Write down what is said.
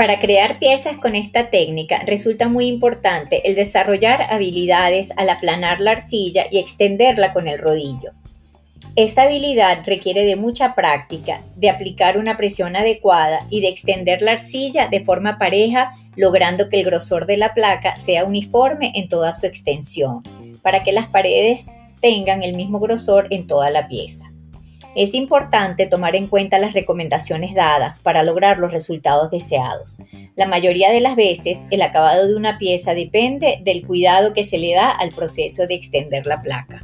Para crear piezas con esta técnica resulta muy importante el desarrollar habilidades al aplanar la arcilla y extenderla con el rodillo. Esta habilidad requiere de mucha práctica, de aplicar una presión adecuada y de extender la arcilla de forma pareja, logrando que el grosor de la placa sea uniforme en toda su extensión, para que las paredes tengan el mismo grosor en toda la pieza. Es importante tomar en cuenta las recomendaciones dadas para lograr los resultados deseados. La mayoría de las veces el acabado de una pieza depende del cuidado que se le da al proceso de extender la placa.